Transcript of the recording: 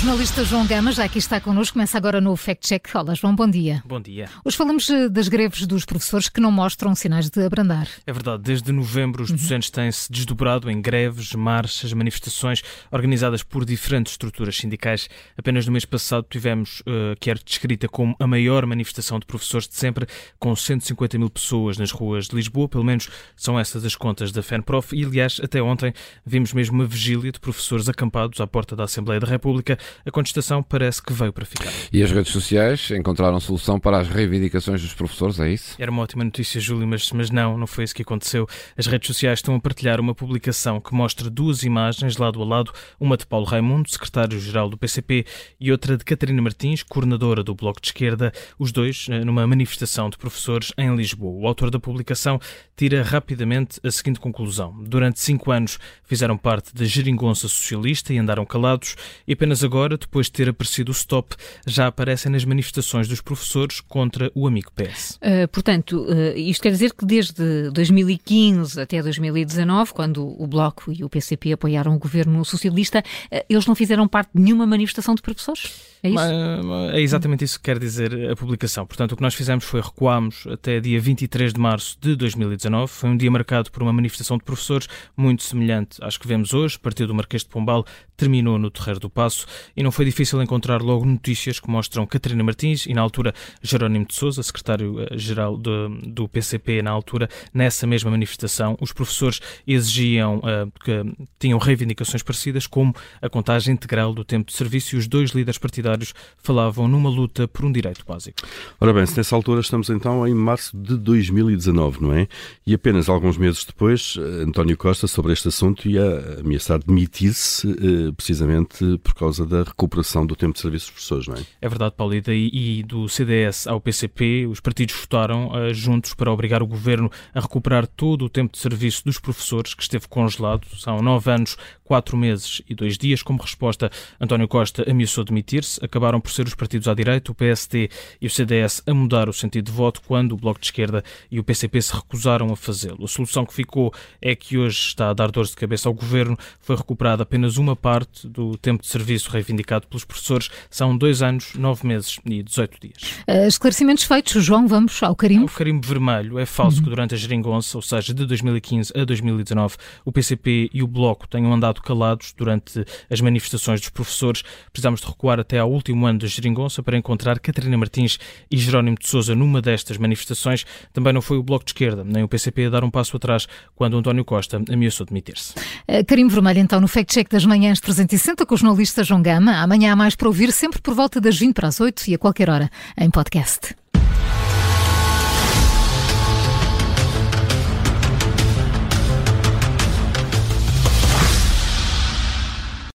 jornalista João Gama já aqui está connosco, começa agora no Fact Check. Olá, João, bom dia. Bom dia. Hoje falamos eh, das greves dos professores que não mostram sinais de abrandar. É verdade, desde novembro os docentes têm-se desdobrado em greves, marchas, manifestações organizadas por diferentes estruturas sindicais. Apenas no mês passado tivemos, uh, que era descrita como a maior manifestação de professores de sempre, com 150 mil pessoas nas ruas de Lisboa, pelo menos são essas as contas da FENPROF, e aliás, até ontem vimos mesmo uma vigília de professores acampados à porta da Assembleia da República a contestação parece que veio para ficar. E as redes sociais encontraram solução para as reivindicações dos professores, é isso? Era uma ótima notícia, Júlio, mas, mas não, não foi isso que aconteceu. As redes sociais estão a partilhar uma publicação que mostra duas imagens lado a lado, uma de Paulo Raimundo, secretário-geral do PCP, e outra de Catarina Martins, coordenadora do Bloco de Esquerda, os dois eh, numa manifestação de professores em Lisboa. O autor da publicação tira rapidamente a seguinte conclusão. Durante cinco anos fizeram parte da geringonça socialista e andaram calados, e apenas agora, depois de ter aparecido o stop, já aparecem nas manifestações dos professores contra o amigo PS. Uh, portanto, uh, isto quer dizer que desde 2015 até 2019, quando o Bloco e o PCP apoiaram o governo socialista, uh, eles não fizeram parte de nenhuma manifestação de professores? É isso? É exatamente isso que quer dizer a publicação. Portanto, o que nós fizemos foi recuámos até dia 23 de março de 2019. Foi um dia marcado por uma manifestação de professores muito semelhante às que vemos hoje. Partido do Marquês de Pombal terminou no Terreiro do Passo e não foi difícil encontrar logo notícias que mostram Catarina Martins e, na altura, Jerónimo de Souza, secretário-geral do, do PCP, na altura, nessa mesma manifestação, os professores exigiam uh, que tinham reivindicações parecidas, como a contagem integral do tempo de serviço e os dois líderes partidários falavam numa luta por um direito básico. Ora bem, se nessa altura estamos então em março de 2019, não é? E apenas alguns meses depois, eh, António Costa, sobre este assunto, ia ameaçar demitir-se uh, precisamente por causa da recuperação do tempo de serviço dos professores, não é? É verdade, Paulo, e, daí, do CDS ao PCP, os partidos votaram uh, juntos para obrigar o governo a recuperar todo o tempo de serviço dos professores, que esteve congelado. São nove anos, quatro meses e dois dias. Como resposta, António Costa ameaçou demitir-se. Acabaram por ser os partidos à direita, o PST e o CDS, a mudar o sentido de voto, quando o Bloco de Esquerda e o PCP se recusaram a fazê-lo. A solução que ficou é que hoje está a dar dores de cabeça ao governo. Foi recuperada apenas uma parte do tempo de serviço reivindicado pelos professores. São dois anos, nove meses e 18 dias. Uh, esclarecimentos feitos, João, vamos ao carimbo. O carimbo vermelho é falso uhum. que durante a geringonça, ou seja, de 2015 a 2019, o PCP e o Bloco tenham andado calados durante as manifestações dos professores. Precisamos de recuar até ao último ano da geringonça para encontrar Catarina Martins e Jerónimo de Sousa numa destas manifestações. Também não foi o Bloco de Esquerda, nem o PCP a dar um passo atrás quando António Costa ameaçou demitir-se. Uh, carimbo vermelho, então, no Fact Check das Manhãs 360 com o jornalista João Gama. Amanhã há mais para ouvir, sempre por volta das 20 para as 8 e a qualquer hora em podcast.